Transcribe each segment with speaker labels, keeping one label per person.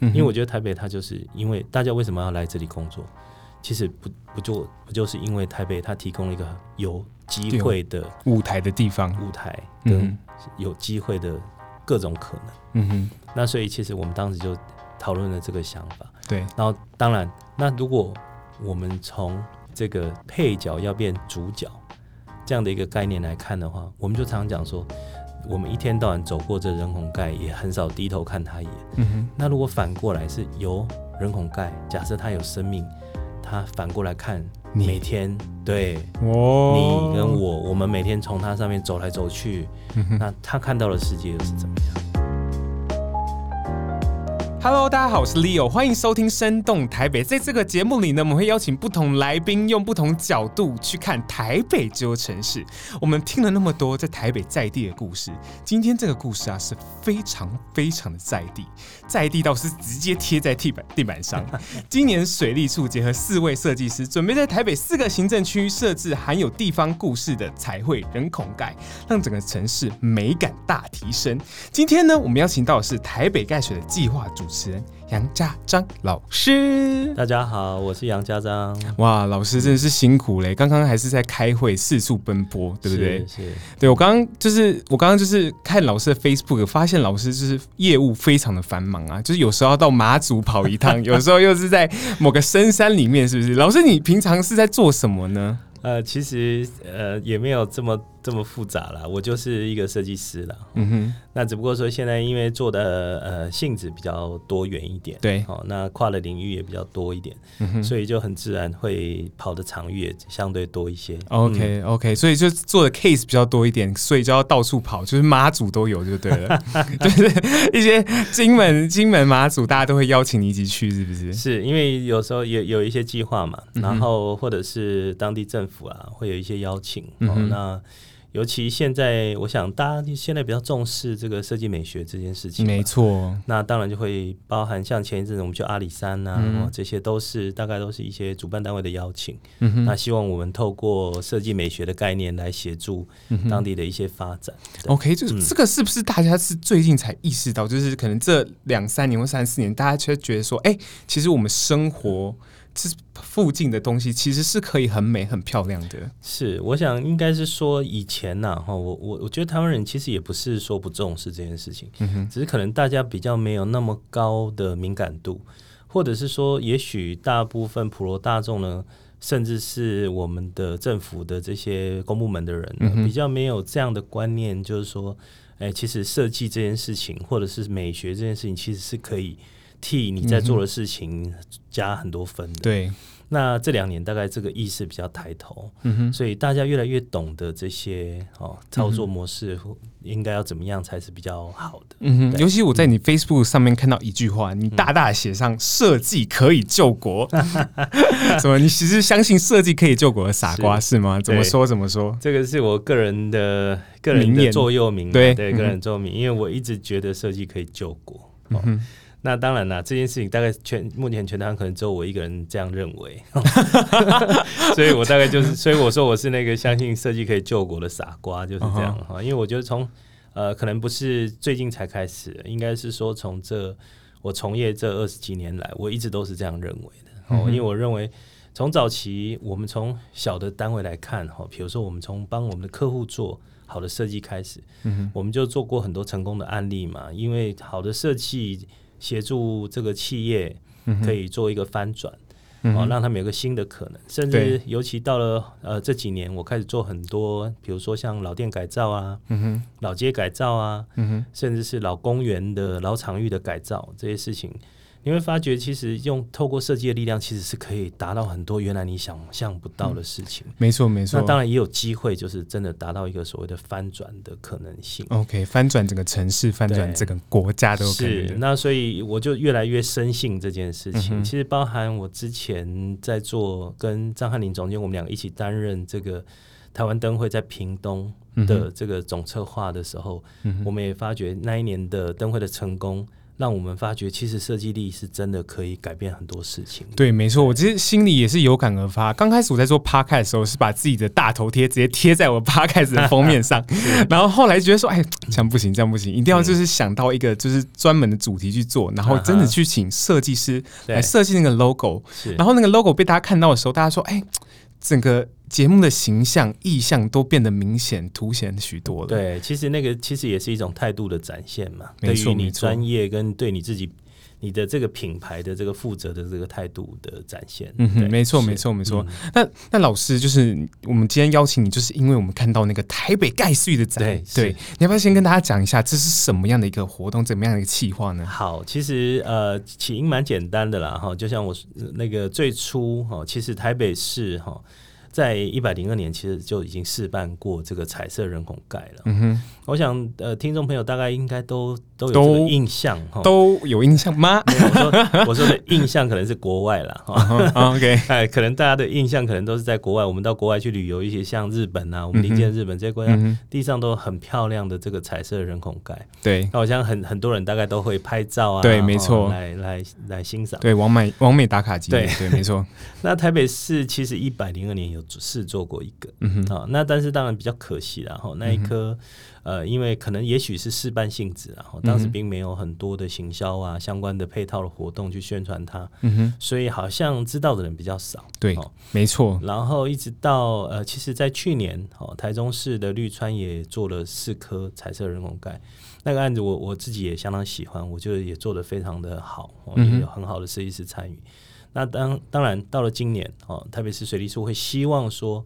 Speaker 1: 因为我觉得台北它就是因为大家为什么要来这里工作，其实不不就不就是因为台北它提供了一个有机会的
Speaker 2: 舞台的地方，
Speaker 1: 舞台跟有机会的各种可能。
Speaker 2: 嗯哼，
Speaker 1: 那所以其实我们当时就讨论了这个想法。
Speaker 2: 对，
Speaker 1: 然后当然，那如果我们从这个配角要变主角这样的一个概念来看的话，我们就常常讲说。我们一天到晚走过这人孔盖，也很少低头看他一眼。
Speaker 2: 嗯哼。
Speaker 1: 那如果反过来是由人孔盖，假设他有生命，他反过来看每天，对，
Speaker 2: 哦，
Speaker 1: 你跟我，我们每天从他上面走来走去，嗯，那他看到的世界又是怎么样
Speaker 2: ？Hello，大家好，我是 Leo，欢迎收听《生动台北》。在这个节目里呢，我们会邀请不同来宾，用不同角度去看台北这座城市。我们听了那么多在台北在地的故事，今天这个故事啊是非常非常的在地，在地到是直接贴在地板地板上。今年水利处结合四位设计师，准备在台北四个行政区设置含有地方故事的彩绘人孔盖，让整个城市美感大提升。今天呢，我们邀请到的是台北盖水的计划主。主持人杨家章老师，
Speaker 1: 大家好，我是杨家章。
Speaker 2: 哇，老师真的是辛苦嘞！刚刚还是在开会，四处奔波，对不对？
Speaker 1: 是，是
Speaker 2: 对，我刚刚就是我刚刚就是看老师的 Facebook，发现老师就是业务非常的繁忙啊，就是有时候要到马祖跑一趟，有时候又是在某个深山里面，是不是？老师，你平常是在做什么呢？
Speaker 1: 呃，其实呃也没有这么这么复杂啦，我就是一个设计师了。
Speaker 2: 嗯哼，
Speaker 1: 那只不过说现在因为做的呃性质比较多元一点，
Speaker 2: 对，
Speaker 1: 哦，那跨的领域也比较多一点，嗯哼，所以就很自然会跑的场域也相对多一些。
Speaker 2: OK OK，所以就做的 case 比较多一点，所以就要到处跑，就是马祖都有就对了，就是一些金门、金门、马祖，大家都会邀请你一起去，是不是？
Speaker 1: 是因为有时候有有一些计划嘛，然后或者是当地政府啊会有一些邀请，嗯、哦，那。尤其现在，我想大家现在比较重视这个设计美学这件事情。
Speaker 2: 没错，
Speaker 1: 那当然就会包含像前一阵子我们去阿里山啊，嗯、这些都是大概都是一些主办单位的邀请。嗯、那希望我们透过设计美学的概念来协助当地的一些发展。
Speaker 2: 嗯、OK，就这个是不是大家是最近才意识到？就是可能这两三年或三四年，大家却觉得说，哎、欸，其实我们生活。这附近的东西其实是可以很美、很漂亮的。
Speaker 1: 是，我想应该是说以前呐，哈，我我我觉得台湾人其实也不是说不重视这件事情，嗯，只是可能大家比较没有那么高的敏感度，或者是说，也许大部分普罗大众呢，甚至是我们的政府的这些公部门的人呢，嗯，比较没有这样的观念，就是说，哎，其实设计这件事情，或者是美学这件事情，其实是可以。替你在做的事情加很多分的。
Speaker 2: 对，
Speaker 1: 那这两年大概这个意识比较抬
Speaker 2: 头，
Speaker 1: 所以大家越来越懂得这些哦操作模式应该要怎么样才是比较好的。
Speaker 2: 嗯哼，尤其我在你 Facebook 上面看到一句话，你大大写上“设计可以救国”，什么？你其实相信设计可以救国的傻瓜是，是吗？怎么说？怎么说？
Speaker 1: 这个是我个人的个人的座右铭，
Speaker 2: 对
Speaker 1: 对，个人座右铭，因为我一直觉得设计可以救国。哦、嗯那当然啦，这件事情大概全目前全台湾可能只有我一个人这样认为，所以我大概就是，所以我说我是那个相信设计可以救国的傻瓜，就是这样哈。Uh -huh. 因为我觉得从呃，可能不是最近才开始，应该是说从这我从业这二十几年来，我一直都是这样认为的。哦、uh 因为我认为从早期我们从小的单位来看哈，比如说我们从帮我们的客户做好的设计开始，嗯，我们就做过很多成功的案例嘛，因为好的设计。协助这个企业可以做一个翻转，嗯，哦，让他们有个新的可能。甚至尤其到了呃这几年，我开始做很多，比如说像老店改造啊，嗯、老街改造啊，嗯，甚至是老公园的老场域的改造这些事情。你会发觉，其实用透过设计的力量，其实是可以达到很多原来你想象不到的事情。
Speaker 2: 嗯、没错，没错。
Speaker 1: 那当然也有机会，就是真的达到一个所谓的翻转的可能性。
Speaker 2: OK，翻转整个城市，翻转整个国家都可以。
Speaker 1: 是。那所以我就越来越深信这件事情。嗯、其实包含我之前在做跟张翰林总监，我们两个一起担任这个台湾灯会在屏东的这个总策划的时候、嗯，我们也发觉那一年的灯会的成功。让我们发觉，其实设计力是真的可以改变很多事情。
Speaker 2: 对，没错，我其实心里也是有感而发。刚开始我在做 Podcast 的时候，是把自己的大头贴直接贴在我 Podcast 的封面上，然后后来觉得说，哎，这样不行，这样不行，一定要就是想到一个就是专门的主题去做，然后真的去请设计师来设计那个 logo，然后那个 logo 被大家看到的时候，大家说，哎，整个。节目的形象、意向都变得明显、凸显许多了。
Speaker 1: 对，其实那个其实也是一种态度的展现嘛。没错，对于你专业跟对你自己、你的这个品牌的这个负责的这个态度的展现。
Speaker 2: 嗯哼，没错，没错，没错。那那老师，就是我们今天邀请你，就是因为我们看到那个台北盖叙的展。对，对，你要不要先跟大家讲一下，这是什么样的一个活动，怎么样的一个企划呢？
Speaker 1: 好，其实呃，起因蛮简单的啦，哈，就像我那个最初哈，其实台北市哈。在一百零二年，其实就已经试办过这个彩色人孔盖了。嗯哼，我想呃，听众朋友大概应该都都有这个印象，
Speaker 2: 都有印象吗？
Speaker 1: 我说我说的印象可能是国外了哈。
Speaker 2: OK，
Speaker 1: 哎，可能大家的印象可能都是在国外。我们到国外去旅游，一些像日本啊，我们临近日本这些国家，地上都很漂亮的这个彩色人孔盖。
Speaker 2: 对，
Speaker 1: 那我想很很多人大概都会拍照啊，
Speaker 2: 对，没错，
Speaker 1: 来来来欣赏。
Speaker 2: 对，王美王美打卡机，对对，没错。
Speaker 1: 那台北市其实一百零二年有。试做过一个，嗯哼，啊，那但是当然比较可惜，然后那一颗，嗯、呃，因为可能也许是试办性质，然后当时并没有很多的行销啊、嗯、相关的配套的活动去宣传它，嗯哼，所以好像知道的人比较少，
Speaker 2: 对，哦、没错。
Speaker 1: 然后一直到呃，其实在去年，哦，台中市的绿川也做了四颗彩色人工盖，那个案子我我自己也相当喜欢，我觉得也做得非常的好，哦、也有很好的设计师参与。那当当然到了今年哦，特别是水利处会希望说，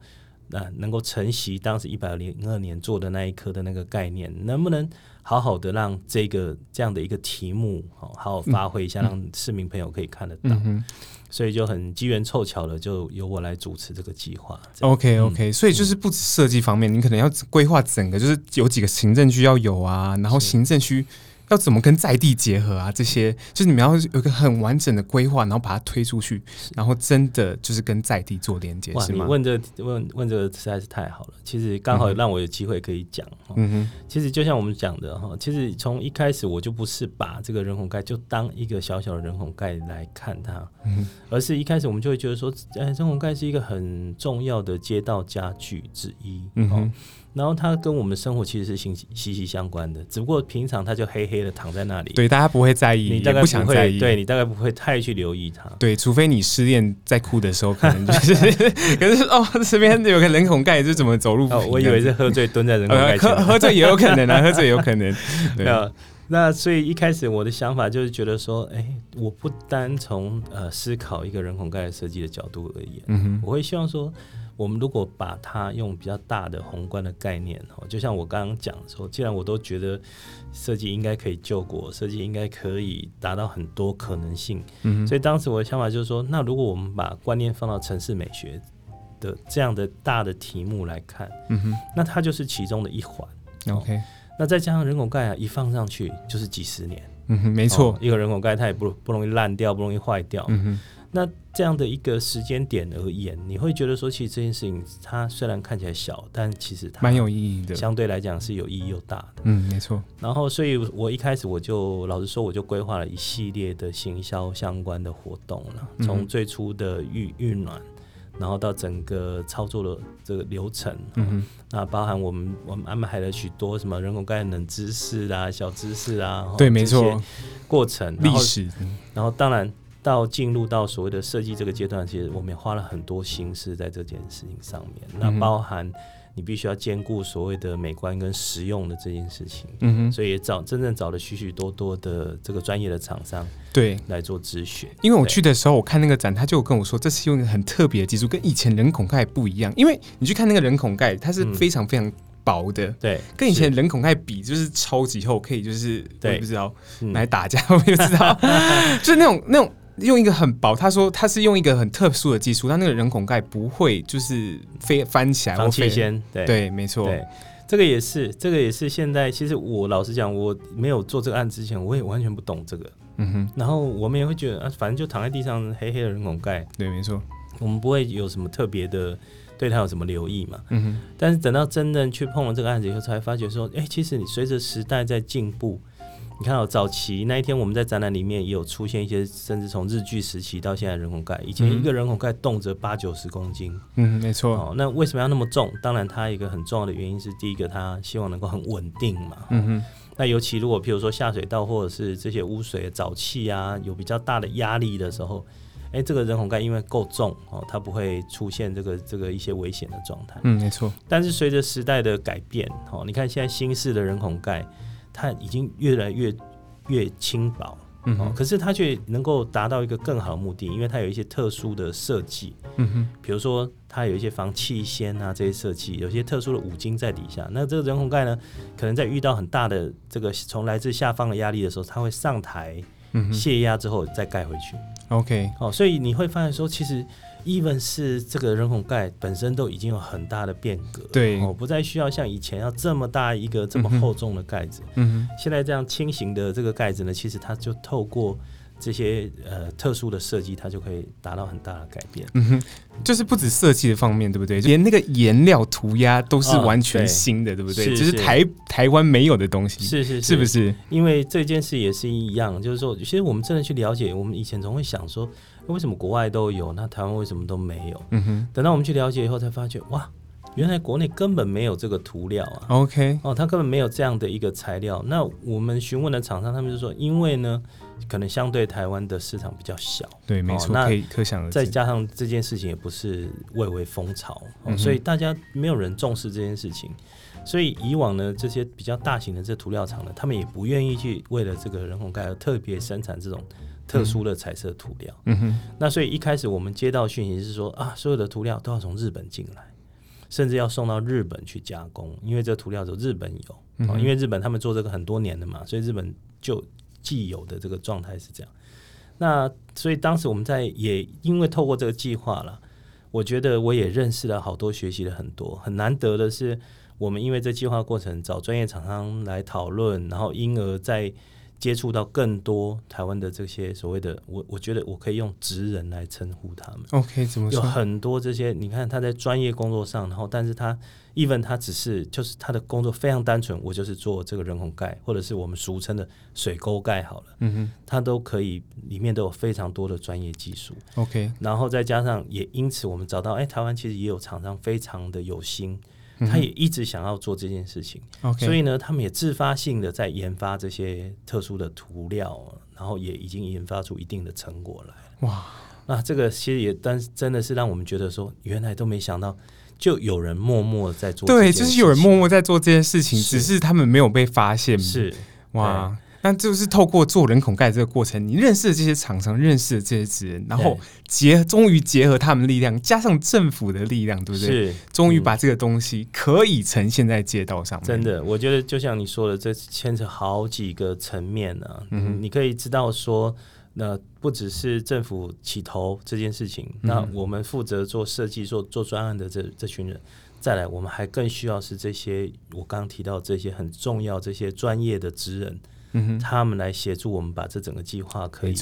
Speaker 1: 那、呃、能够承袭当时一百零二年做的那一颗的那个概念，能不能好好的让这个这样的一个题目哦，好好发挥一下，嗯、让市民朋友可以看得到。嗯、所以就很机缘凑巧的，就由我来主持这个计划。
Speaker 2: OK OK，嗯、所以就是不止设计方面，你可能要规划整个，就是有几个行政区要有啊，然后行政区。要怎么跟在地结合啊？这些就是你们要有一个很完整的规划，然后把它推出去，然后真的就是跟在地做连接，是吗？
Speaker 1: 你问这问问这个实在是太好了。其实刚好让我有机会可以讲。嗯哼，其实就像我们讲的哈，其实从一开始我就不是把这个人孔盖就当一个小小的人孔盖来看它，嗯，而是一开始我们就会觉得说，哎，人孔盖是一个很重要的街道家具之一。嗯哼。然后它跟我们生活其实是息息息相关的，只不过平常它就黑黑的躺在那里，
Speaker 2: 对，大家不会在意，
Speaker 1: 你大概不想
Speaker 2: 在意，
Speaker 1: 对你大概不会太去留意它，
Speaker 2: 对，除非你失恋在哭的时候，可能就是，可是哦，这边有个人孔盖，是怎么走路？
Speaker 1: 哦，我以为是喝醉蹲在人孔盖前，
Speaker 2: 喝喝醉也有可能啊，喝醉也有可能。对啊，
Speaker 1: 那所以一开始我的想法就是觉得说，哎，我不单从呃思考一个人孔盖的设计的角度而言，嗯哼，我会希望说。我们如果把它用比较大的宏观的概念，哦，就像我刚刚讲的时候，既然我都觉得设计应该可以救国，设计应该可以达到很多可能性，嗯，所以当时我的想法就是说，那如果我们把观念放到城市美学的这样的大的题目来看，嗯哼，那它就是其中的一环
Speaker 2: ，OK，
Speaker 1: 那再加上人口盖啊，一放上去就是几十年，
Speaker 2: 嗯哼，没错，
Speaker 1: 一个人口盖它也不不容易烂掉，不容易坏掉，嗯哼。那这样的一个时间点而言，你会觉得说，其实这件事情它虽然看起来小，但其实它
Speaker 2: 蛮有意义的，
Speaker 1: 相对来讲是有意义又大的。
Speaker 2: 嗯，没错。
Speaker 1: 然后，所以我一开始我就老实说，我就规划了一系列的行销相关的活动了，从最初的预预暖，然后到整个操作的这个流程，嗯哼，那包含我们我们安排了许多什么人工概念冷知识啊、小知识啊，
Speaker 2: 对，没错，
Speaker 1: 过程
Speaker 2: 历史，
Speaker 1: 然后当然。到进入到所谓的设计这个阶段，其实我们也花了很多心思在这件事情上面。嗯、那包含你必须要兼顾所谓的美观跟实用的这件事情。嗯哼，所以也找真正找了许许多多的这个专业的厂商对来做咨询。
Speaker 2: 因为我去的时候，我看那个展，他就跟我说，这是用一个很特别的技术，跟以前人孔盖不一样。因为你去看那个人孔盖，它是非常非常薄的，对、嗯，跟以前人孔盖比，就是超级厚，可以就是对，我不知道来打架，我也不知道，就是那种那种。用一个很薄，他说他是用一个很特殊的技术，他那个人孔盖不会就是飞翻起来，
Speaker 1: 防气先，对。
Speaker 2: 对，没错，
Speaker 1: 对，这个也是，这个也是现在，其实我老实讲，我没有做这个案之前，我也完全不懂这个，嗯哼，然后我们也会觉得啊，反正就躺在地上黑黑的人孔盖，
Speaker 2: 对，没错，
Speaker 1: 我们不会有什么特别的对他有什么留意嘛，嗯哼，但是等到真正去碰了这个案子以后，才发觉说，哎，其实你随着时代在进步。你看到、哦、早期那一天我们在展览里面也有出现一些，甚至从日据时期到现在人孔盖，以前一个人孔盖动辄八九十公斤，
Speaker 2: 嗯，没错。
Speaker 1: 哦，那为什么要那么重？当然，它一个很重要的原因是，第一个，它希望能够很稳定嘛。嗯哼。那尤其如果譬如说下水道或者是这些污水沼气啊，有比较大的压力的时候。哎、欸，这个人孔盖因为够重哦，它不会出现这个这个一些危险的状态。
Speaker 2: 嗯，没错。
Speaker 1: 但是随着时代的改变，哦，你看现在新式的人孔盖，它已经越来越越轻薄，嗯哼，可是它却能够达到一个更好的目的，因为它有一些特殊的设计，嗯哼，比如说它有一些防气仙啊这些设计，有些特殊的五金在底下。那这个人孔盖呢，可能在遇到很大的这个从来自下方的压力的时候，它会上台。泄压之后再盖回去
Speaker 2: ，OK，
Speaker 1: 哦，所以你会发现说，其实 even 是这个人孔盖本身都已经有很大的变革，
Speaker 2: 对，
Speaker 1: 哦，不再需要像以前要这么大一个这么厚重的盖子，嗯哼，现在这样轻型的这个盖子呢，其实它就透过。这些呃特殊的设计，它就可以达到很大的改变。
Speaker 2: 嗯哼，就是不止设计的方面，对不对？连那个颜料涂鸦都是完全新的，哦、对，对不对？
Speaker 1: 是是
Speaker 2: 就是台台湾没有的东西，
Speaker 1: 是是是，
Speaker 2: 是不是？
Speaker 1: 因为这件事也是一样，就是说，其实我们真的去了解，我们以前总会想说，为什么国外都有，那台湾为什么都没有？嗯哼，等到我们去了解以后，才发觉哇。原来国内根本没有这个涂料啊
Speaker 2: ，OK，
Speaker 1: 哦，它根本没有这样的一个材料。那我们询问的厂商，他们就说，因为呢，可能相对台湾的市场比较小，
Speaker 2: 对，没错，可以可想而知。
Speaker 1: 再加上这件事情也不是蔚为风潮，哦嗯、所以大家没有人重视这件事情。所以以往呢，这些比较大型的这涂料厂呢，他们也不愿意去为了这个人孔盖而特别生产这种特殊的彩色涂料。嗯哼，那所以一开始我们接到讯息是说啊，所有的涂料都要从日本进来。甚至要送到日本去加工，因为这个涂料只有日本有，因为日本他们做这个很多年的嘛，所以日本就既有的这个状态是这样。那所以当时我们在也因为透过这个计划了，我觉得我也认识了好多，学习了很多。很难得的是，我们因为这计划过程找专业厂商来讨论，然后因而在。接触到更多台湾的这些所谓的我，我觉得我可以用职人来称呼他们。
Speaker 2: OK，怎么说？
Speaker 1: 有很多这些，你看他在专业工作上，然后但是他 even 他只是就是他的工作非常单纯，我就是做这个人孔盖，或者是我们俗称的水沟盖好了。嗯哼，他都可以里面都有非常多的专业技术。OK，然后再加上也因此我们找到，哎，台湾其实也有厂商非常的有心。他也一直想要做这件事情.所以呢，他们也自发性的在研发这些特殊的涂料，然后也已经研发出一定的成果来。哇，那这个其实也，但是真的是让我们觉得说，原来都没想到，就有人默默在做。对，
Speaker 2: 就是有人默默在做这件事情，是只是他们没有被发现。
Speaker 1: 是，
Speaker 2: 哇。那就是透过做人孔盖这个过程，你认识了这些厂商，认识了这些职人，然后结终于结合他们力量，加上政府的力量，对不对？
Speaker 1: 是，
Speaker 2: 终于把这个东西可以呈现在街道上面。
Speaker 1: 真的，我觉得就像你说的，这牵扯好几个层面呢、啊。嗯，你可以知道说，那不只是政府起头这件事情，嗯、那我们负责做设计、做做专案的这这群人，再来，我们还更需要是这些我刚刚提到这些很重要这些专业的职人。他们来协助我们把这整个计划可以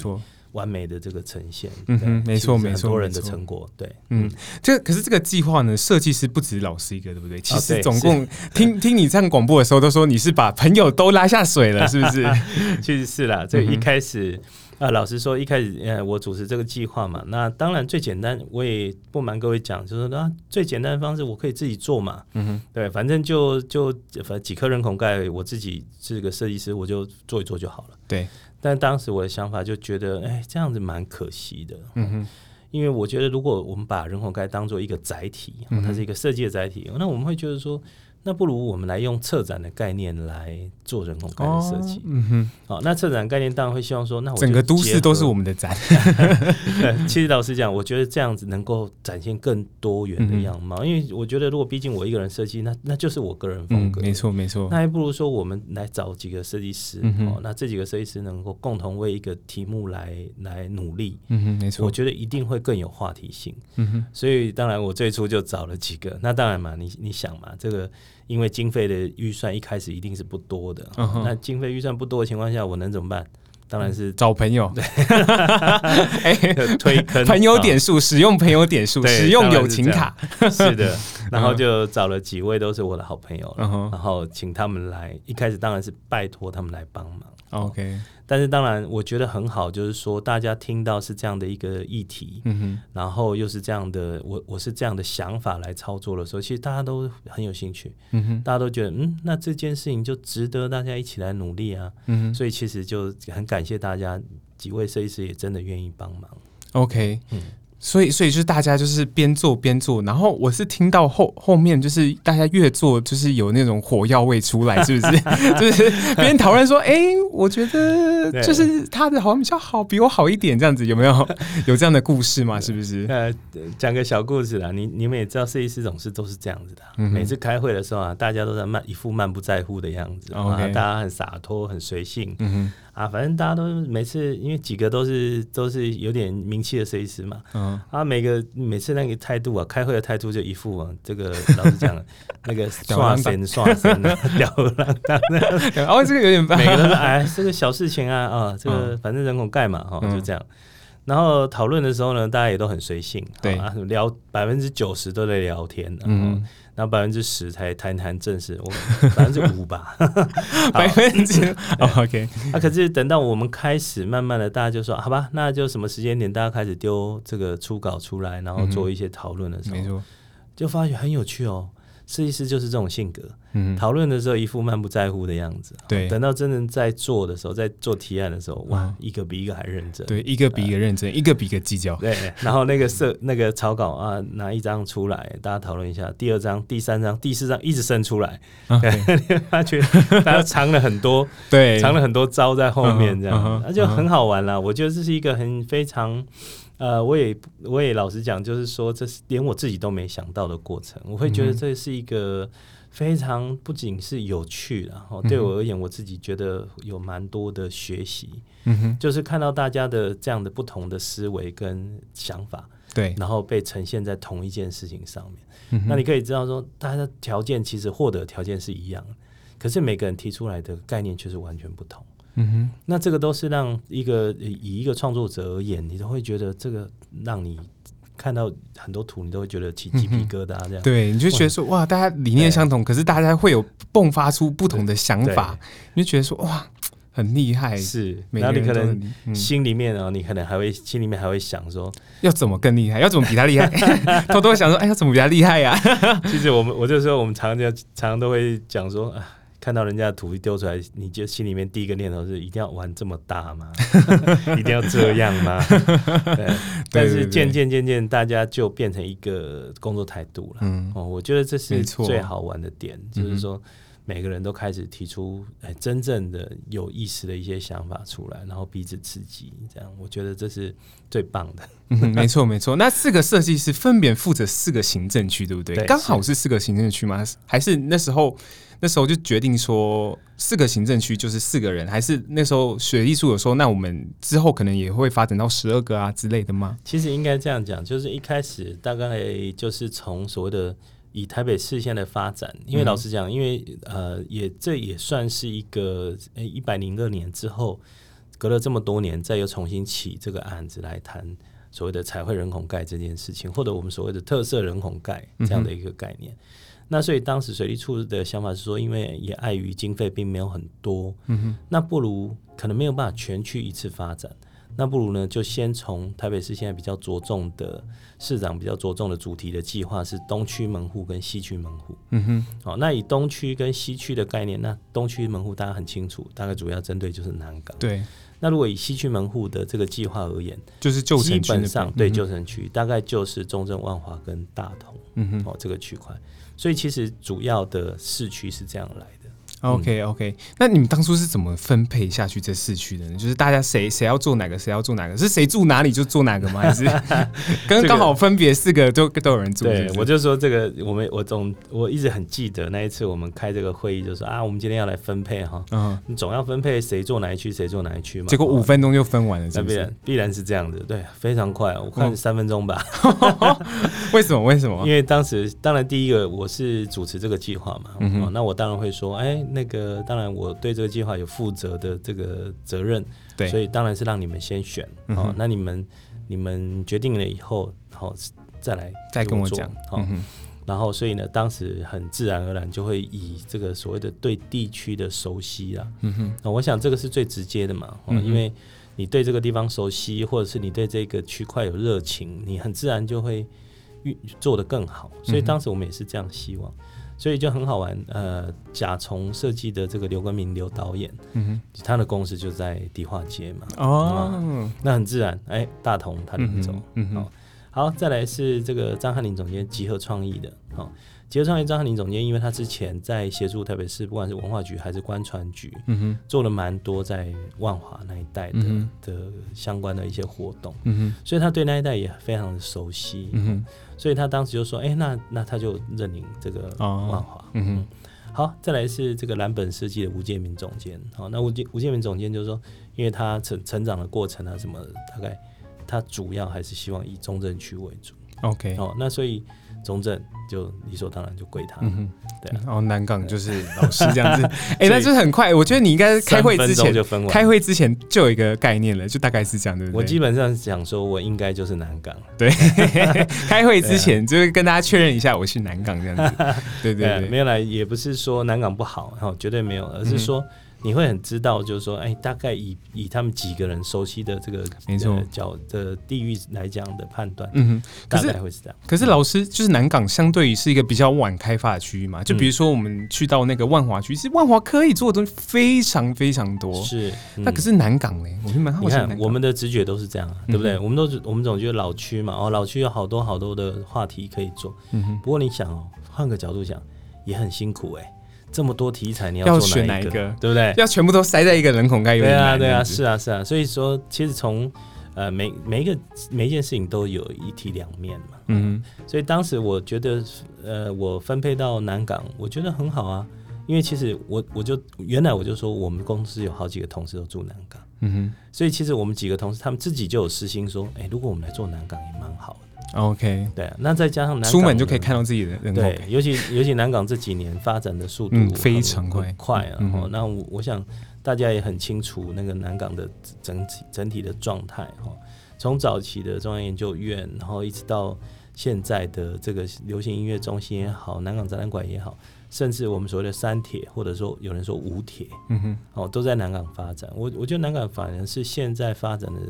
Speaker 1: 完美的这个呈现。
Speaker 2: 嗯哼，没错没错，
Speaker 1: 很多人的成果。对，
Speaker 2: 嗯，这个可是这个计划呢，设计师不止老师一个，对不对？其实总共听 听你这样广播的时候，都说你是把朋友都拉下水了，是不是？
Speaker 1: 其实是啦，这一开始。啊，老实说，一开始呃，我主持这个计划嘛，那当然最简单，我也不瞒各位讲，就是那啊，最简单的方式我可以自己做嘛，嗯哼，对，反正就就反正几颗人孔盖，我自己是个设计师，我就做一做就好了，
Speaker 2: 对。
Speaker 1: 但当时我的想法就觉得，哎，这样子蛮可惜的，嗯哼，因为我觉得如果我们把人孔盖当做一个载体，它是一个设计的载体，嗯，那我们会觉得说。那不如我们来用策展的概念来做人孔盖的设计。哦，嗯哼，好，那策展概念当然会希望说，那我
Speaker 2: 整个都市都是我们的展。
Speaker 1: 其实老实讲，我觉得这样子能够展现更多元的样貌，嗯、因为我觉得如果毕竟我一个人设计，那那就是我个人风格。
Speaker 2: 嗯、没错没错。
Speaker 1: 那还不如说我们来找几个设计师，嗯、哼哦，那这几个设计师能够共同为一个题目来来努力。嗯哼，没错。我觉得一定会更有话题性。嗯哼，所以当然我最初就找了几个。那当然嘛，你你想嘛，这个。因为经费的预算一开始一定是不多的，嗯、那经费预算不多的情况下，我能怎么办？当然是
Speaker 2: 找朋友，
Speaker 1: 对，推坑。
Speaker 2: 朋友点数，使用朋友点数，使用友情卡，
Speaker 1: 是的。然后就找了几位都是我的好朋友，然后请他们来。一开始当然是拜托他们来帮忙。
Speaker 2: OK，
Speaker 1: 但是当然我觉得很好，就是说大家听到是这样的一个议题，嗯哼，然后又是这样的，我我是这样的想法来操作的时候，其实大家都很有兴趣，嗯哼，大家都觉得嗯，那这件事情就值得大家一起来努力啊，嗯哼，所以其实就很感谢大家几位设计师也真的愿意帮忙
Speaker 2: ，OK，嗯。所以，所以就是大家就是边做边做，然后我是听到后后面就是大家越做就是有那种火药味出来，是不是？就是别人讨论说，哎、欸，我觉得就是他的好像比较好，比我好一点，这样子有没有 有这样的故事吗？是不是？
Speaker 1: 呃，讲个小故事啦，你你们也知道，设计师总是都是这样子的，嗯、每次开会的时候啊，大家都在漫一副漫不在乎的样子，啊、okay，大家很洒脱，很随性，嗯啊，反正大家都每次，因为几个都是都是有点名气的设计师嘛，嗯，啊，每个每次那个态度啊，开会的态度就一副啊，这个老实讲，那个刷神刷神的吊儿郎当的，
Speaker 2: 哦，这个有点，
Speaker 1: 每个人 哎，这个小事情啊，啊，这个反正人口盖嘛，哈、嗯，就这样。然后讨论的时候呢，大家也都很随性，对，啊、聊百分之九十都在聊天，嗯。然后百分之十才谈谈正事，我 百分之五吧，
Speaker 2: 百分之 OK。
Speaker 1: 那可是等到我们开始慢慢的，大家就说好吧，那就什么时间点大家开始丢这个初稿出来，然后做一些讨论的时候，嗯、没错，就发觉很有趣哦。设计师就是这种性格，嗯，讨论的时候一副漫不在乎的样子，对，等到真正在做的时候，在做提案的时候，哇，嗯、一个比一个还认真，
Speaker 2: 对，一个比一个认真，呃、一个比一个计较，
Speaker 1: 对。然后那个设那个草稿啊，拿一张出来，大家讨论一下，第二张、第三张、第四张一直生出来，对，发觉大家藏了很多，对，藏了很多招在后面，这样，那、uh uh uh. 就很好玩了。我觉得这是一个很非常。呃，我也我也老实讲，就是说，这是连我自己都没想到的过程。我会觉得这是一个非常不仅是有趣的，然后对我而言，我自己觉得有蛮多的学习。嗯哼，就是看到大家的这样的不同的思维跟想法，对，然后被呈现在同一件事情上面。嗯，那你可以知道说，大家的条件其实获得条件是一样，可是每个人提出来的概念却是完全不同。嗯哼，那这个都是让一个以一个创作者而言，你都会觉得这个让你看到很多图，你都会觉得起鸡皮疙瘩这样。嗯、
Speaker 2: 对，你就觉得说哇，大家理念相同，可是大家会有迸发出不同的想法，你就觉得说哇，很厉害。
Speaker 1: 是，然后你可能心里面啊、哦嗯，你可能还会心里面还会想说，
Speaker 2: 要怎么更厉害，要怎么比他厉害，偷偷想说，哎，要怎么比他厉害呀、啊？
Speaker 1: 其实我们我就说，我们常常常常都会讲说啊。看到人家的图一丢出来，你就心里面第一个念头是一定要玩这么大吗？一定要这样吗？对，但是渐渐渐渐，大家就变成一个工作态度了。嗯，哦，我觉得这是最好玩的点，就是说每个人都开始提出哎真正的有意思的一些想法出来，然后彼此刺激，这样我觉得这是最棒的。
Speaker 2: 嗯，没错没错。那四个设计师分别负责四个行政区，对不对？刚好是四个行政区吗？还是那时候？那时候就决定说，四个行政区就是四个人，还是那时候学艺术有说，那我们之后可能也会发展到十二个啊之类的吗？
Speaker 1: 其实应该这样讲，就是一开始大概就是从所谓的以台北市现在的发展，因为老实讲，因为呃也这也算是一个一百零二年之后，隔了这么多年，再又重新起这个案子来谈所谓的彩绘人孔盖这件事情，或者我们所谓的特色人孔盖这样的一个概念。嗯那所以当时水利处的想法是说，因为也碍于经费并没有很多，嗯哼，那不如可能没有办法全区一次发展，那不如呢就先从台北市现在比较着重的市长比较着重的主题的计划是东区门户跟西区门户，嗯哼，好，那以东区跟西区的概念，那东区门户大家很清楚，大概主要针对就是南港，对，那如果以西区门户的这个计划而言，
Speaker 2: 就是旧城区，
Speaker 1: 基本上对旧城区大概就是中正万华跟大同，嗯哼，哦这个区块。所以其实主要的市区是这样来的。
Speaker 2: OK OK，那你们当初是怎么分配下去这四区的呢？就是大家谁谁要做哪个，谁要做哪个，是谁住哪里就做哪个吗？还是 刚刚好分别四个都都有人住？对，
Speaker 1: 我就说这个，我们我总我一直很记得那一次我们开这个会议，就说啊，我们今天要来分配哈，嗯，你总要分配谁做哪一区，谁做哪一区嘛。
Speaker 2: 结果五分钟就分完了是不是？
Speaker 1: 那必然必然是这样子，对，非常快，我看三分钟吧。
Speaker 2: 为什么？为什么？
Speaker 1: 因为当时当然第一个我是主持这个计划嘛，嗯，那我当然会说，哎。那个当然，我对这个计划有负责的这个责任，对，所以当然是让你们先选，嗯、哦。那你们你们决定了以后，然后再来
Speaker 2: 再跟我讲。
Speaker 1: 嗯然后所以呢，当时很自然而然就会以这个所谓的对地区的熟悉啊，嗯哼，那我想这个是最直接的嘛，嗯、因为你对这个地方熟悉，或者是你对这个区块有热情，你很自然就会运做得更好。所以当时我们也是这样希望。所以就很好玩，呃，甲虫设计的这个刘根明刘导演，嗯哼，他的公司就在迪化街嘛，哦、嗯，那很自然，哎、欸，大同他领走，嗯哼，好，好，再来是这个张翰林总监集合创意的，好。集合创意张翰林总监，因为他之前在协助台北市，不管是文化局还是观传局，嗯哼，做了蛮多在万华那一带的、嗯、的相关的一些活动，嗯哼，所以他对那一带也非常的熟悉，嗯哼，所以他当时就说，哎、欸，那那他就认领这个万华、哦，嗯哼，好，再来是这个蓝本设计的吴建民总监，好，那吴建吴建民总监就是说，因为他成成长的过程啊什么，大概他主要还是希望以中正区为主，OK，哦，那所以。中正就理所当然就归他，嗯，对、啊，
Speaker 2: 然后南港就是老师这样子，哎、欸，那就是很快。我觉得你应该开会之前就分完，开会之前就有一个概念了，就大概是这样，对不对？
Speaker 1: 我基本上想说，我应该就是南港，
Speaker 2: 对。开会之前就是跟大家确认一下，我是南港这样子，对对 对，
Speaker 1: 没有来，也不是说南港不好，哈，绝对没有，而是说。嗯你会很知道，就是说，哎，大概以以他们几个人熟悉的这个没错角的地域来讲的判断，嗯哼，大概会是这样。
Speaker 2: 可是老师就是南港，相对于是一个比较晚开发的区域嘛，就比如说我们去到那个万华区，其实万华可以做的东西非常非常多。
Speaker 1: 是，
Speaker 2: 那可是南港呢？我觉得蛮好奇。
Speaker 1: 你看，我们的直觉都是这样啊，对不对？我们都是我们总觉得老区嘛，哦，老区有好多好多的话题可以做。嗯哼。不过你想哦，换个角度想，也很辛苦哎。这么多题材，你要做哪一个？对不对？
Speaker 2: 要全部都塞在一个人孔盖里面。
Speaker 1: 对啊，对啊，是啊，是啊。所以说，其实从呃每每一个每一件事情都有一体两面嘛。嗯。所以当时我觉得，呃，我分配到南港，我觉得很好啊。因为其实我我就原来我就说，我们公司有好几个同事都住南港。嗯哼。所以其实我们几个同事，他们自己就有私心说，哎，如果我们来做南港，也蛮好的。
Speaker 2: OK，
Speaker 1: 对啊，那再加上南港
Speaker 2: 出门就可以看到自己的人口，
Speaker 1: 对，尤其尤其南港这几年发展的速度、嗯、
Speaker 2: 非常快
Speaker 1: 快啊！嗯、那我我想大家也很清楚那个南港的整体整体的状态哈，从早期的中央研究院，然后一直到现在的这个流行音乐中心也好，南港展览馆也好，甚至我们所谓的三铁，或者说有人说五铁，嗯哼，哦，都在南港发展。我我觉得南港反而是现在发展的。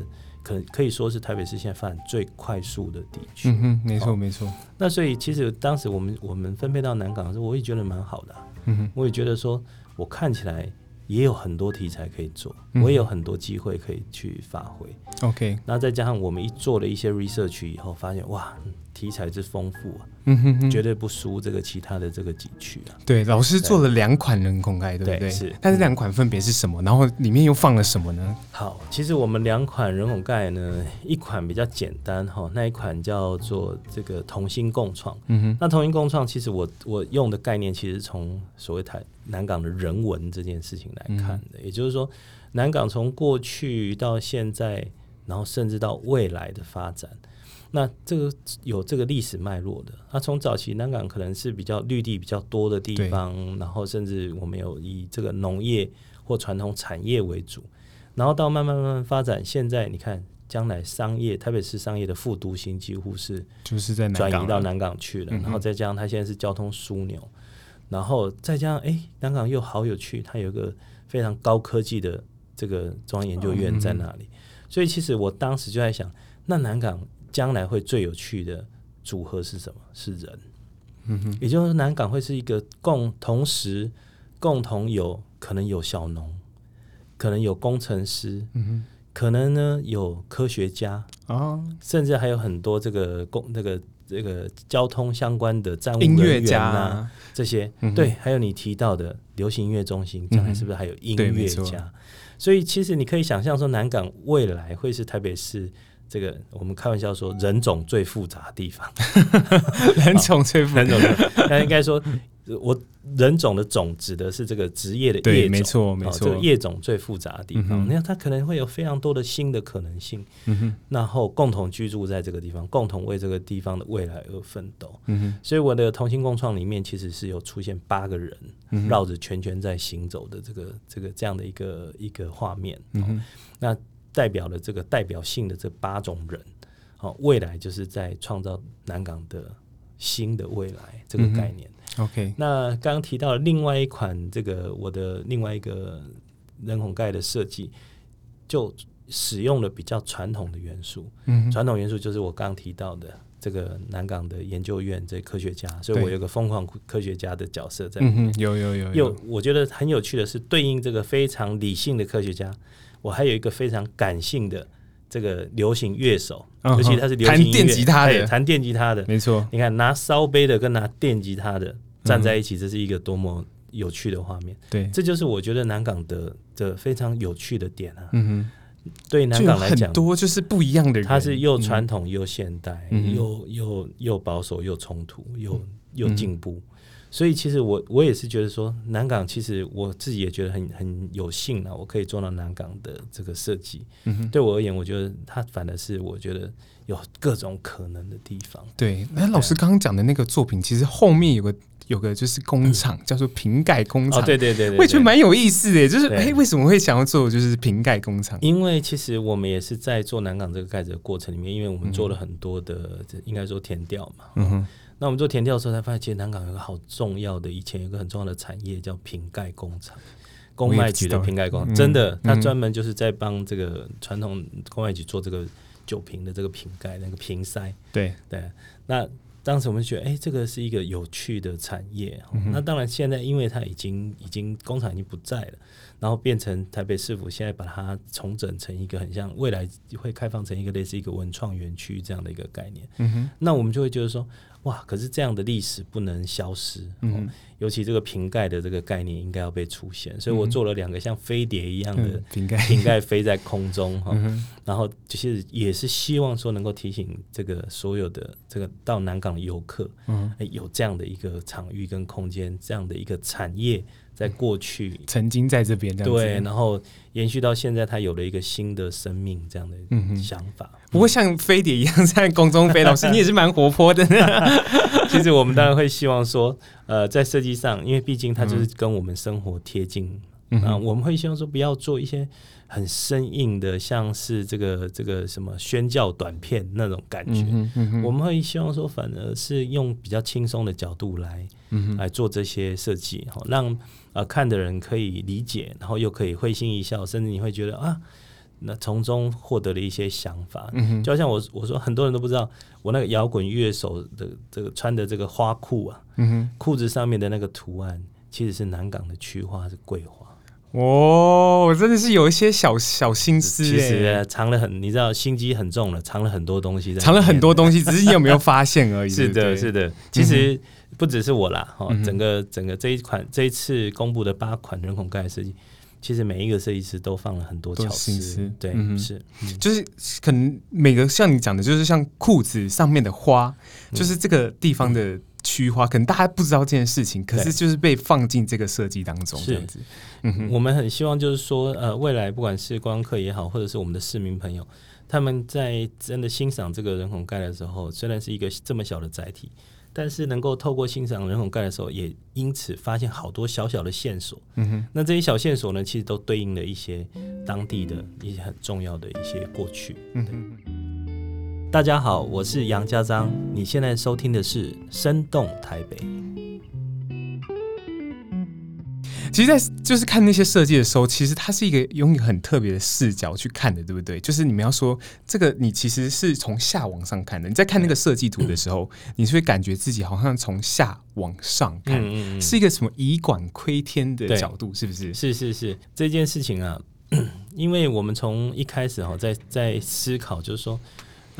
Speaker 1: 可可以说是台北市现在发展最快速的地区。
Speaker 2: 嗯哼，没错没错。
Speaker 1: 那所以其实当时我们我们分配到南港的时候，我也觉得蛮好的、啊。嗯哼，我也觉得说，我看起来也有很多题材可以做，嗯、我也有很多机会可以去发挥。OK，那再加上我们一做了一些 research 以后，发现哇。题材之丰富啊，嗯哼哼，绝对不输这个其他的这个景区啊。
Speaker 2: 对，老师做了两款人孔盖，对不对？对是。但是两款分别是什么？然后里面又放了什么呢？
Speaker 1: 好，其实我们两款人孔盖呢，一款比较简单哈，那一款叫做这个同心共创。嗯哼。那同心共创，其实我我用的概念，其实从所谓台南港的人文这件事情来看的，嗯、也就是说，南港从过去到现在，然后甚至到未来的发展。那这个有这个历史脉络的，那从早期南港可能是比较绿地比较多的地方，然后甚至我们有以这个农业或传统产业为主，然后到慢慢慢慢发展，现在你看将来商业特别是商业的副都心几乎是
Speaker 2: 就是在
Speaker 1: 转移到南港去了，然后再加上它现在是交通枢纽，然后再加上哎南港又好有趣，它有一个非常高科技的这个中央研究院在那里，所以其实我当时就在想，那南港。将来会最有趣的组合是什么？是人，嗯哼，也就是南港会是一个共同时共同有可能有小农，可能有工程师，嗯哼，可能呢有科学家啊，甚至还有很多这个公这个这个交通相关的站务人员啊，这些，嗯、对，还有你提到的流行音乐中心，将来是不是还有音乐家？嗯、所以其实你可以想象说，南港未来会是台北市。这个我们开玩笑说，人种最复杂的地方，
Speaker 2: 人种最复杂，
Speaker 1: 那应该说，我人种的种指的是这个职业的业种，对，
Speaker 2: 没错，没错，
Speaker 1: 这个业种最复杂的地方，那、嗯、它可能会有非常多的新的可能性，嗯，然后共同居住在这个地方，共同为这个地方的未来而奋斗，嗯，所以我的同心共创里面其实是有出现八个人绕着圈圈在行走的这个这个这样的一个一个画面，嗯，那。代表了这个代表性的这八种人，好，未来就是在创造南港的新的未来这个概念。
Speaker 2: 嗯、OK，
Speaker 1: 那刚刚提到另外一款这个我的另外一个人孔盖的设计，就使用了比较传统的元素。嗯，传统元素就是我刚刚提到的。这个南港的研究院这科学家，所以我有个疯狂科学家的角色在里面。
Speaker 2: 嗯、有有有，有。
Speaker 1: 有我觉得很有趣的是，对应这个非常理性的科学家，我还有一个非常感性的这个流行乐手，
Speaker 2: 哦、
Speaker 1: 尤其他是流行
Speaker 2: 弹电吉他的，
Speaker 1: 弹电吉他的，
Speaker 2: 没错。
Speaker 1: 你看拿烧杯的跟拿电吉他的站在一起，这是一个多么有趣的画面。对、嗯，这就是我觉得南港的的非常有趣的点啊。嗯哼。对南港来讲，
Speaker 2: 很多就是不一样的人，
Speaker 1: 他是又传统又现代，嗯、又又又保守又冲突又又进步，嗯、所以其实我我也是觉得说，南港其实我自己也觉得很很有幸啊，我可以做到南港的这个设计。嗯哼，对我而言，我觉得它反而是我觉得有各种可能的地方。
Speaker 2: 对，那老师刚刚讲的那个作品，其实后面有个。有个就是工厂，叫做瓶盖工厂。
Speaker 1: 对对对，
Speaker 2: 我也觉得蛮有意思的。就是哎，为什么会想要做就是瓶盖工厂？
Speaker 1: 因为其实我们也是在做南港这个盖子的过程里面，因为我们做了很多的，应该说填调嘛。嗯哼。那我们做田调的时候，才发现其实南港有个好重要的，以前有个很重要的产业叫瓶盖工厂，公卖局的瓶盖工厂，真的，他专门就是在帮这个传统公卖局做这个酒瓶的这个瓶盖那个瓶塞。对对，那。当时我们觉得，哎、欸，这个是一个有趣的产业。嗯、那当然，现在因为它已经已经工厂已经不在了，然后变成台北市府现在把它重整成一个很像未来会开放成一个类似一个文创园区这样的一个概念。嗯、哼那我们就会觉得说。哇！可是这样的历史不能消失，嗯、哦，尤其这个瓶盖的这个概念应该要被出现，所以我做了两个像飞碟一样的瓶盖，瓶盖飞在空中然后就是也是希望说能够提醒这个所有的这个到南港的游客，嗯，有这样的一个场域跟空间，这样的一个产业。在过去
Speaker 2: 曾经在这边，
Speaker 1: 对，然后延续到现在，它有了一个新的生命，这样的想法。嗯、
Speaker 2: 不过像飞碟一样在空中飞，老师 你也是蛮活泼的。
Speaker 1: 其实我们当然会希望说，呃，在设计上，因为毕竟它就是跟我们生活贴近，嗯、啊，我们会希望说不要做一些很生硬的，像是这个这个什么宣教短片那种感觉。嗯嗯、我们会希望说，反而是用比较轻松的角度来，嗯、来做这些设计，好，让。呃，看的人可以理解，然后又可以会心一笑，甚至你会觉得啊，那从中获得了一些想法。嗯哼，就好像我我说，很多人都不知道，我那个摇滚乐手的这个穿的这个花裤啊，嗯哼，裤子上面的那个图案其实是南港的区花，是桂花。
Speaker 2: 哦，我真的是有一些小小心思，
Speaker 1: 其实藏了很，你知道心机很重了，藏了很多东西，
Speaker 2: 藏了很多东西，只是你有没有发现而已。
Speaker 1: 是的，是的，其实。不只是我啦，哈，整个整个这一款这一次公布的八款人孔盖设计，其实每一个设计师都放了很多巧思，对，嗯、是，
Speaker 2: 嗯、就是可能每个像你讲的，就是像裤子上面的花，嗯、就是这个地方的区花，嗯、可能大家不知道这件事情，可是就是被放进这个设计当中，这样子。嗯，
Speaker 1: 我们很希望就是说，呃，未来不管是观光客也好，或者是我们的市民朋友，他们在真的欣赏这个人孔盖的时候，虽然是一个这么小的载体。但是能够透过欣赏人孔盖的时候，也因此发现好多小小的线索。嗯哼，那这些小线索呢，其实都对应了一些当地的一些很重要的一些过去。嗯哼，大家好，我是杨家章，你现在收听的是《生动台北》。
Speaker 2: 其实，在就是看那些设计的时候，其实它是一个用一个很特别的视角去看的，对不对？就是你们要说这个，你其实是从下往上看的。你在看那个设计图的时候，嗯、你是会感觉自己好像从下往上看，嗯嗯嗯是一个什么以管窥天的角度，是不是？
Speaker 1: 是是是，这件事情啊，因为我们从一开始哈，在在思考，就是说，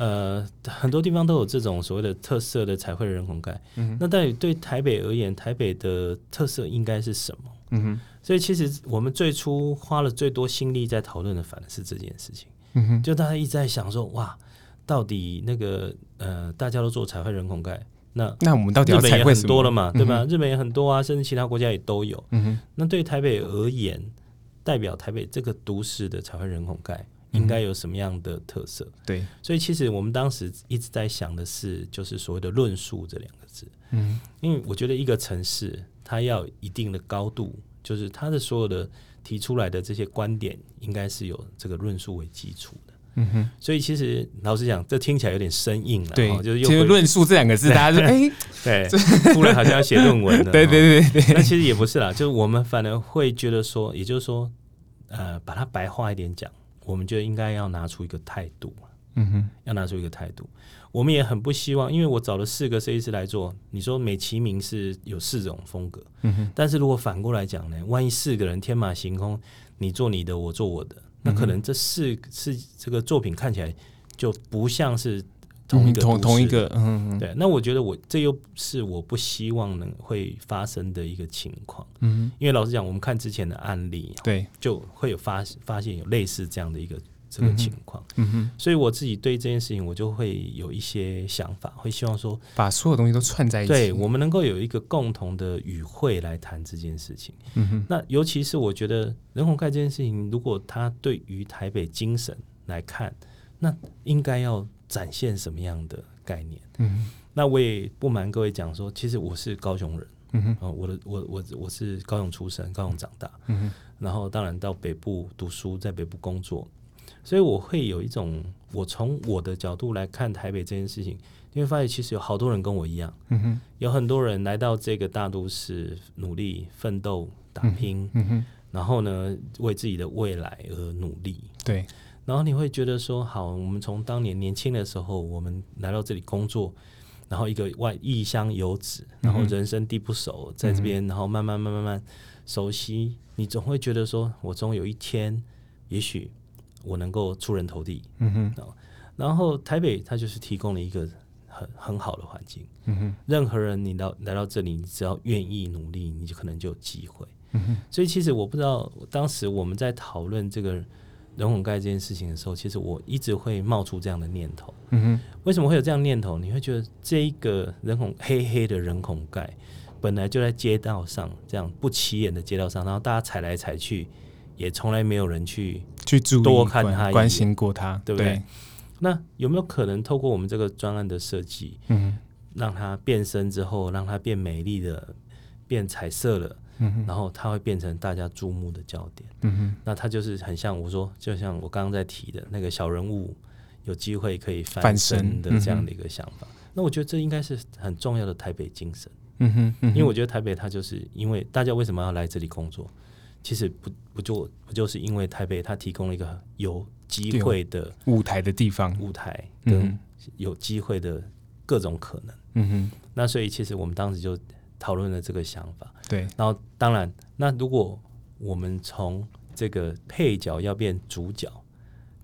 Speaker 1: 呃，很多地方都有这种所谓的特色的彩绘人孔盖，那到底对台北而言，台北的特色应该是什么？嗯哼，所以其实我们最初花了最多心力在讨论的，反而是这件事情。嗯哼，就大家一直在想说，哇，到底那个呃，大家都做彩绘人孔盖，那
Speaker 2: 那我们到底要彩绘什么？日本也很多
Speaker 1: 了嘛，对吧？日本也很多啊，甚至其他国家也都有。嗯哼，那对台北而言，代表台北这个都市的彩绘人孔盖应该有什么样的特色？嗯、对，所以其实我们当时一直在想的是，就是所谓的论述这两个字。嗯，因为我觉得一个城市。它要一定的高度，就是它的所有的提出来的这些观点，应该是有这个论述为基础的。嗯哼，所以其实老实讲，这听起来有点生硬了。
Speaker 2: 对，
Speaker 1: 就是
Speaker 2: 其实论述这两个字，大家就哎，
Speaker 1: 对，突然好像要写论文了。
Speaker 2: 对对对对，
Speaker 1: 那其实也不是啦，就是我们反而会觉得说，也就是说，呃，把它白话一点讲，我们就应该要拿出一个态度。嗯哼，要拿出一个态度。我们也很不希望，因为我找了四个设计师来做，你说美其名是有四种风格。嗯哼，但是如果反过来讲呢，万一四个人天马行空，你做你的，我做我的。那可能这四是这个作品看起来就不像是同一个
Speaker 2: 同同一个，嗯，
Speaker 1: 对。那我觉得我这又是我不希望能会发生的一个情况，嗯，因为老实讲，我们看之前的案例，
Speaker 2: 对，
Speaker 1: 就会有发发现有类似这样的一个这个情况，嗯哼。所以我自己对这件事情，我就会有一些想法，会希望说
Speaker 2: 把所有东西都串在一起，
Speaker 1: 对我们能够有一个共同的语汇来谈这件事情。嗯哼。那尤其是我觉得人红盖这件事情，如果他对于台北精神来看，那应该要展现什么样的概念？嗯。那我也不瞒各位讲说，其实我是高雄人，嗯哼。我的我我我是高雄出生，高雄长大，嗯哼。然后当然到北部读书，在北部工作。所以我会有一种，我从我的角度来看台北这件事情，你会发现其实有好多人跟我一样，嗯哼，有很多人来到这个大都市努力奋斗打拼，嗯哼，然后呢，为自己的未来而努力，
Speaker 2: 对，
Speaker 1: 然后你会觉得说，好，我们从当年年轻的时候，我们来到这里工作，然后一个外异乡游子，然后人生地不熟，在这边，然后慢慢慢慢慢熟悉，你总会觉得说，我总有一天，也许。我能够出人头地，嗯哼，然后台北它就是提供了一个很很好的环境，嗯，任何人你到来到这里，你只要愿意努力，你就可能就有机会，嗯，所以其实我不知道当时我们在讨论这个人孔盖这件事情的时候，其实我一直会冒出这样的念头，嗯哼，为什么会有这样念头？你会觉得这一个人孔黑黑的人孔盖本来就在街道上这样不起眼的街道上，然后大家踩来踩去。也从来没有人去
Speaker 2: 去注意
Speaker 1: 多看他
Speaker 2: 关心过他，
Speaker 1: 对不对？对，那有没有可能透过我们这个专案的设计，嗯，让它变身之后，让它变美丽的、变彩色了，嗯，然后它会变成大家注目的焦点，嗯哼，那它就是很像我说，就像我刚刚在提的那个小人物有机会可以翻身。的这样的一个想法。那我觉得这应该是很重要的台北精神，嗯哼，因为我觉得台北它就是因为大家为什么要来这里工作？其实不不就不就是因为台北它提供了一个有机会的
Speaker 2: 舞台的地方，
Speaker 1: 舞台跟有机会的各种可能。嗯哼，那所以其实我们当时就讨论了这个想法。
Speaker 2: 对，
Speaker 1: 然后当然，那如果我们从这个配角要变主角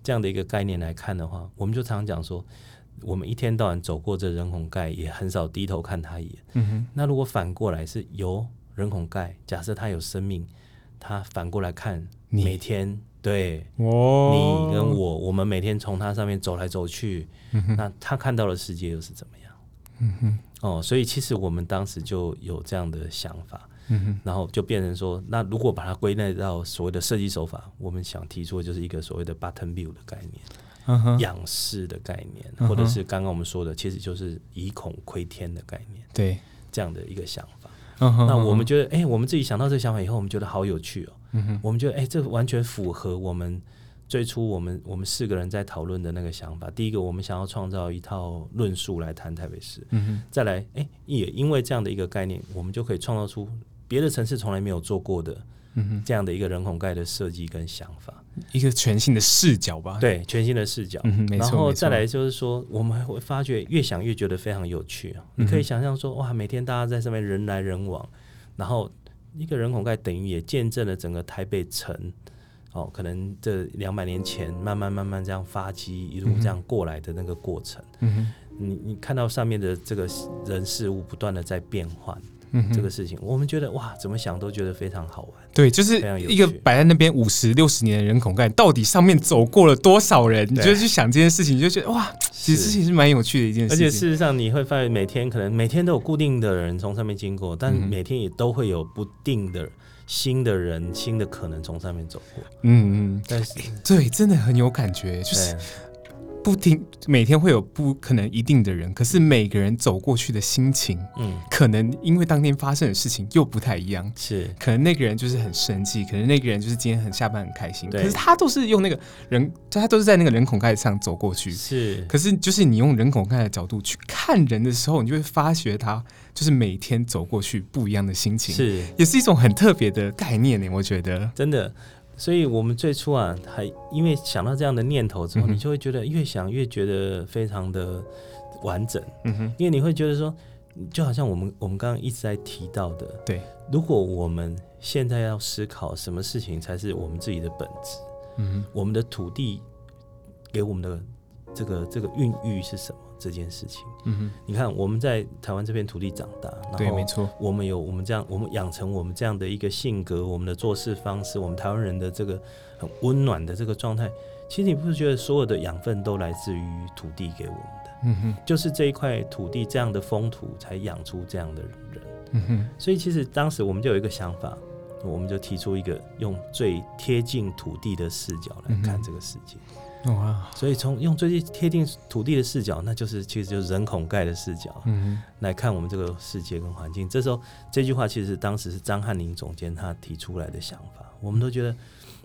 Speaker 1: 这样的一个概念来看的话，我们就常常讲说，我们一天到晚走过这人孔盖，也很少低头看他一眼。嗯哼，那如果反过来是由人孔盖，假设他有生命。他反过来看，每天对、哦、你跟我，我们每天从他上面走来走去，嗯、哼那他看到的世界又是怎么样？嗯哼，哦，所以其实我们当时就有这样的想法，嗯哼，然后就变成说，那如果把它归类到所谓的设计手法，我们想提出的就是一个所谓的 button view 的概念，嗯哼，仰视的概念，或者是刚刚我们说的，其实就是以孔窥天的概念，
Speaker 2: 对，
Speaker 1: 这样的一个想法。嗯哼那我们觉得，哎、欸，我们自己想到这个想法以后，我们觉得好有趣哦。嗯哼。我们觉得，哎、欸，这完全符合我们最初我们我们四个人在讨论的那个想法。第一个，我们想要创造一套论述来谈台北市。Uh. 再来，哎、欸，也因为这样的一个概念，我们就可以创造出别的城市从来没有做过的。这样的一个人孔盖的设计跟想法，
Speaker 2: 一个全新的视角吧。
Speaker 1: 对，全新的视角。嗯，没错。然后再来就是说，我们会发觉越想越觉得非常有趣啊！嗯、你可以想象说，哇，每天大家在上面人来人往，然后一个人孔盖等于也见证了整个台北城哦，可能这两百年前慢慢慢慢这样发迹，一路这样过来的那个过程。嗯。你你看到上面的这个人事物不断的在变换。嗯，这个事情我们觉得哇，怎么想都觉得非常好玩。对，
Speaker 2: 就是一个摆在那边五十六十年的人孔盖，到底上面走过了多少人？你就去想这件事情，你就觉得哇，其实事情是蛮有趣的一件事情。
Speaker 1: 而且事实上，你会发现每天可能每天都有固定的人从上面经过，但每天也都会有不定的新的人、新的可能从上面走过。嗯
Speaker 2: 嗯，但是对，真的很有感觉，就是。不停每天会有不可能一定的人，可是每个人走过去的心情，嗯，可能因为当天发生的事情又不太一样。
Speaker 1: 是，
Speaker 2: 可能那个人就是很生气，可能那个人就是今天很下班很开心。
Speaker 1: 对，
Speaker 2: 可是他都是用那个人，他都是在那个人孔盖上走过去。
Speaker 1: 是，
Speaker 2: 可是就是你用人孔盖的角度去看人的时候，你就会发觉他就是每天走过去不一样的心情。
Speaker 1: 是，
Speaker 2: 也是一种很特别的概念呢。我觉得
Speaker 1: 真的。所以，我们最初啊，还因为想到这样的念头之后，嗯、你就会觉得越想越觉得非常的完整。嗯哼，因为你会觉得说，就好像我们我们刚刚一直在提到的，
Speaker 2: 对，
Speaker 1: 如果我们现在要思考什么事情才是我们自己的本质，嗯哼，我们的土地给我们的这个这个孕育是什么？这件事情，嗯哼，你看我们在台湾这片土地长大，
Speaker 2: 对，没错，
Speaker 1: 我们有我们这样，我们养成我们这样的一个性格，我们的做事方式，我们台湾人的这个很温暖的这个状态，其实你不是觉得所有的养分都来自于土地给我们的，嗯哼，就是这一块土地这样的风土才养出这样的人，嗯哼，所以其实当时我们就有一个想法，我们就提出一个用最贴近土地的视角来看这个世界。
Speaker 2: 哇！
Speaker 1: 所以从用最贴近土地的视角，那就是其实就是人孔盖的视角，嗯，来看我们这个世界跟环境。这时候这句话其实当时是张翰林总监他提出来的想法，我们都觉得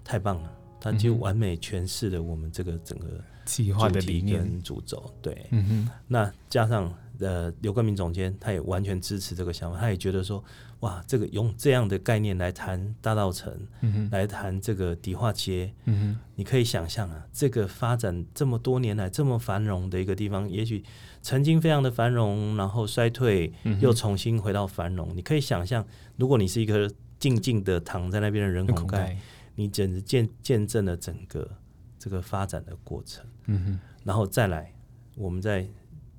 Speaker 1: 太棒了，他就完美诠释了我们这个整个
Speaker 2: 计划的理念
Speaker 1: 跟主轴。对，嗯哼，那加上呃刘冠明总监他也完全支持这个想法，他也觉得说。哇，这个用这样的概念来谈大道城，嗯、哼来谈这个迪化街，嗯、哼你可以想象啊，这个发展这么多年来这么繁荣的一个地方，也许曾经非常的繁荣，然后衰退，又重新回到繁荣。嗯、你可以想象，如果你是一个静静的躺在那边的人口盖，你简直见见证了整个这个发展的过程。嗯、哼然后再来，我们再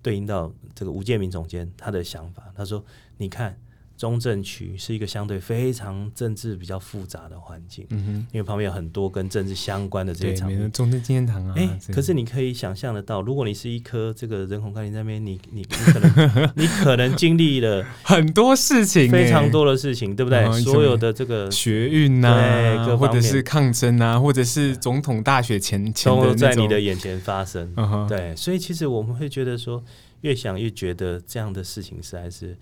Speaker 1: 对应到这个吴建民总监他的想法，他说：“你看。”中正区是一个相对非常政治比较复杂的环境，嗯哼，因为旁边有很多跟政治相关的这些场面，
Speaker 2: 中正纪念堂啊，
Speaker 1: 哎、欸，可是你可以想象得到，如果你是一颗这个人孔盖在那边，你你你可能你可能经历了
Speaker 2: 很多事情，
Speaker 1: 非常多的事情，对不对？所有的这个
Speaker 2: 学运呐，或者是抗争啊，或者是总统大选前前
Speaker 1: 都在你的眼前发生，对，所以其实我们会觉得说，越想越觉得这样的事情实在是。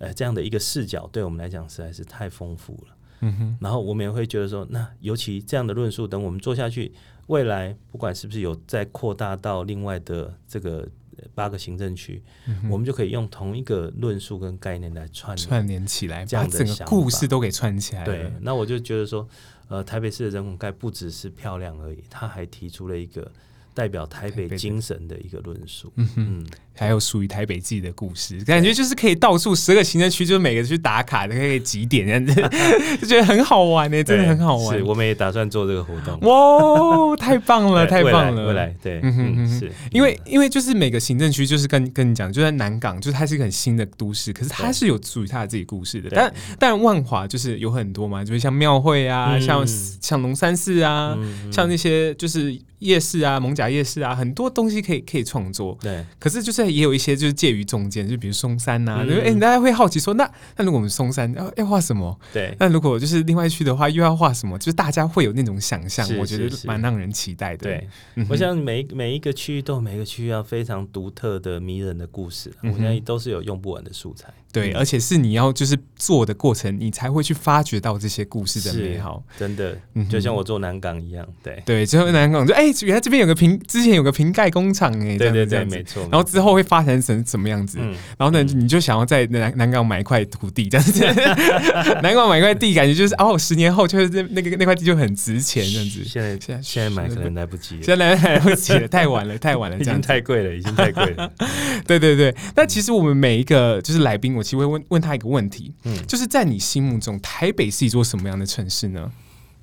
Speaker 1: 呃，这样的一个视角对我们来讲实在是太丰富了。嗯哼，然后我们也会觉得说，那尤其这样的论述，等我们做下去，未来不管是不是有再扩大到另外的这个八个行政区，嗯、我们就可以用同一个论述跟概念来串
Speaker 2: 串联起来，这样的整个故事都给串起来。
Speaker 1: 对，那我就觉得说，呃，台北市的人孔盖不只是漂亮而已，他还提出了一个。代表台北精神的一个论述，嗯哼，
Speaker 2: 还有属于台北自己的故事，感觉就是可以到处十个行政区，就每个去打卡的，可以几点这样子，就觉得很好玩呢，真的很好玩。
Speaker 1: 是，我们也打算做这个活动。
Speaker 2: 哇，太棒了，太棒了！
Speaker 1: 未来，对，嗯哼，是
Speaker 2: 因为因为就是每个行政区，就是跟跟你讲，就在南港，就是它是一个很新的都市，可是它是有属于它的自己故事的。但但万华就是有很多嘛，就是像庙会啊，像像龙山寺啊，像那些就是夜市啊，蒙甲夜市啊，很多东西可以可以创作。对，可是就是也有一些就是介于中间，就比如松山呐、啊，因为哎，大家会好奇说，那那如果我们松山要要画什么？对，那如果就是另外一区的话，又要画什么？就是大家会有那种想象，我觉得蛮让人期待的。
Speaker 1: 对，我想每每一个区域都有每个区域要非常独特的迷人的故事，我相信都是有用不完的素材。
Speaker 2: 对，而且是你要就是做的过程，你才会去发掘到这些故事的美好。
Speaker 1: 真的，嗯就像我做南港一样，对
Speaker 2: 对，之后南港就哎，原来这边有个瓶，之前有个瓶盖工厂哎，
Speaker 1: 对对对，没错。
Speaker 2: 然后之后会发展成什么样子？然后呢，你就想要在南南港买一块土地，这样子，南港买一块地，感觉就是哦，十年后就是那那个那块地就很值钱，这样子。
Speaker 1: 现在现在现在买可能来不及，
Speaker 2: 现在来不及了，太晚了，太晚了，
Speaker 1: 已经太贵了，已经太贵了。
Speaker 2: 对对对，那其实我们每一个就是来宾，我其实会问问他一个问题，嗯，就是在你心目中，台北是一座什么样的城市呢？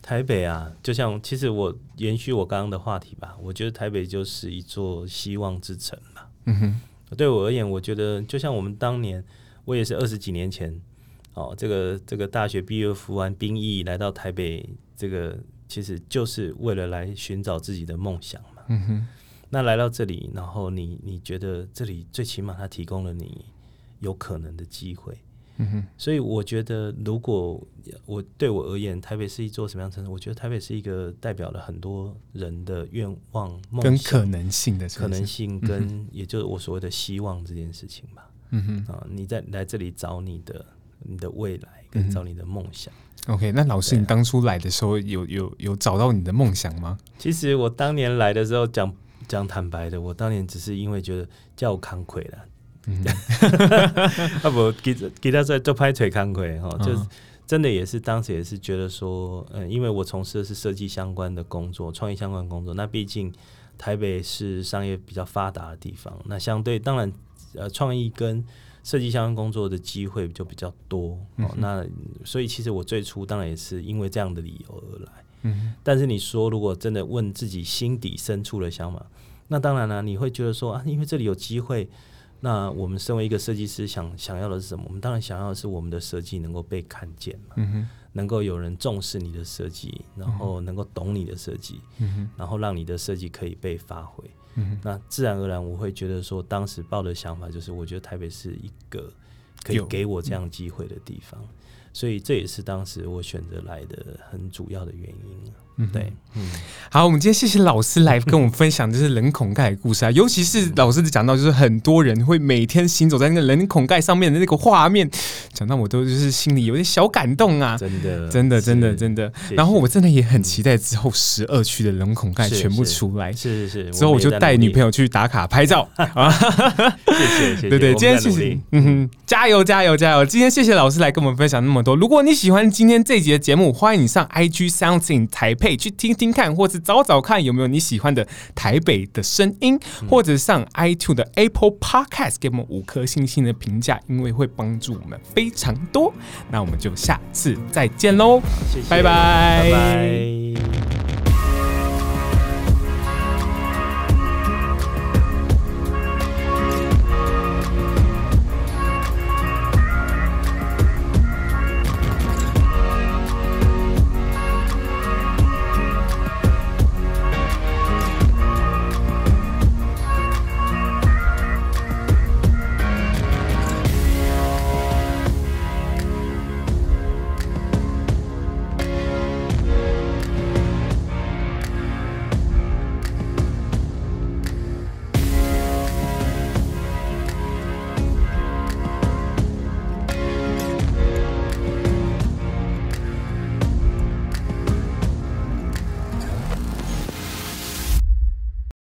Speaker 1: 台北啊，就像其实我延续我刚刚的话题吧，我觉得台北就是一座希望之城嘛。嗯哼，对我而言，我觉得就像我们当年，我也是二十几年前，哦，这个这个大学毕业服完兵役来到台北，这个其实就是为了来寻找自己的梦想嘛。嗯哼，那来到这里，然后你你觉得这里最起码它提供了你有可能的机会。嗯哼，所以我觉得，如果我对我而言，台北是一座什么样的城市？我觉得台北是一一个代表了很多人的愿望、梦
Speaker 2: 跟可能性的
Speaker 1: 可能性，跟也就是我所谓的希望这件事情吧。嗯哼，啊，你在来这里找你的你的未来，跟找你的梦想。
Speaker 2: OK，那老师，你当初来的时候有有有找到你的梦想吗？
Speaker 1: 其实我当年来的时候，讲讲坦白的，我当年只是因为觉得叫我扛亏了，嗯，啊不，给给他在做拍腿扛魁哈，就是真的也是当时也是觉得说，嗯，因为我从事的是设计相关的工作，创意相关工作，那毕竟台北是商业比较发达的地方，那相对当然呃创意跟设计相关工作的机会就比较多，嗯哦，那所以其实我最初当然也是因为这样的理由而来。嗯，但是你说如果真的问自己心底深处的想法，那当然了，你会觉得说啊，因为这里有机会，那我们身为一个设计师想，想想要的是什么？我们当然想要的是我们的设计能够被看见嘛，嗯，能够有人重视你的设计，然后能够懂你的设计，嗯，然后让你的设计可以被发挥。嗯，那自然而然，我会觉得说，当时抱的想法就是，我觉得台北是一个可以给我这样机会的地方，所以这也是当时我选择来的很主要的原因。嗯，对，嗯，
Speaker 2: 好，我们今天谢谢老师来跟我们分享就是人孔盖的故事啊，尤其是老师讲到就是很多人会每天行走在那个人孔盖上面的那个画面，讲到我都就是心里有点小感动啊，
Speaker 1: 真的，
Speaker 2: 真的，真的，真的。然后我真的也很期待之后十二区的人孔盖全部出来，
Speaker 1: 是是是，
Speaker 2: 之后我就带女朋友去打卡拍照。啊，
Speaker 1: 谢谢谢谢，
Speaker 2: 对对，今天谢谢，嗯哼，加油加油加油！今天谢谢老师来跟我们分享那么多。如果你喜欢今天这集的节目，欢迎你上 IG Something 台配。可以去听听看，或是找找看有没有你喜欢的台北的声音，或者上 iTunes 的 Apple Podcast 给我们五颗星星的评价，因为会帮助我们非常多。那我们就下次再见喽，拜拜。拜拜。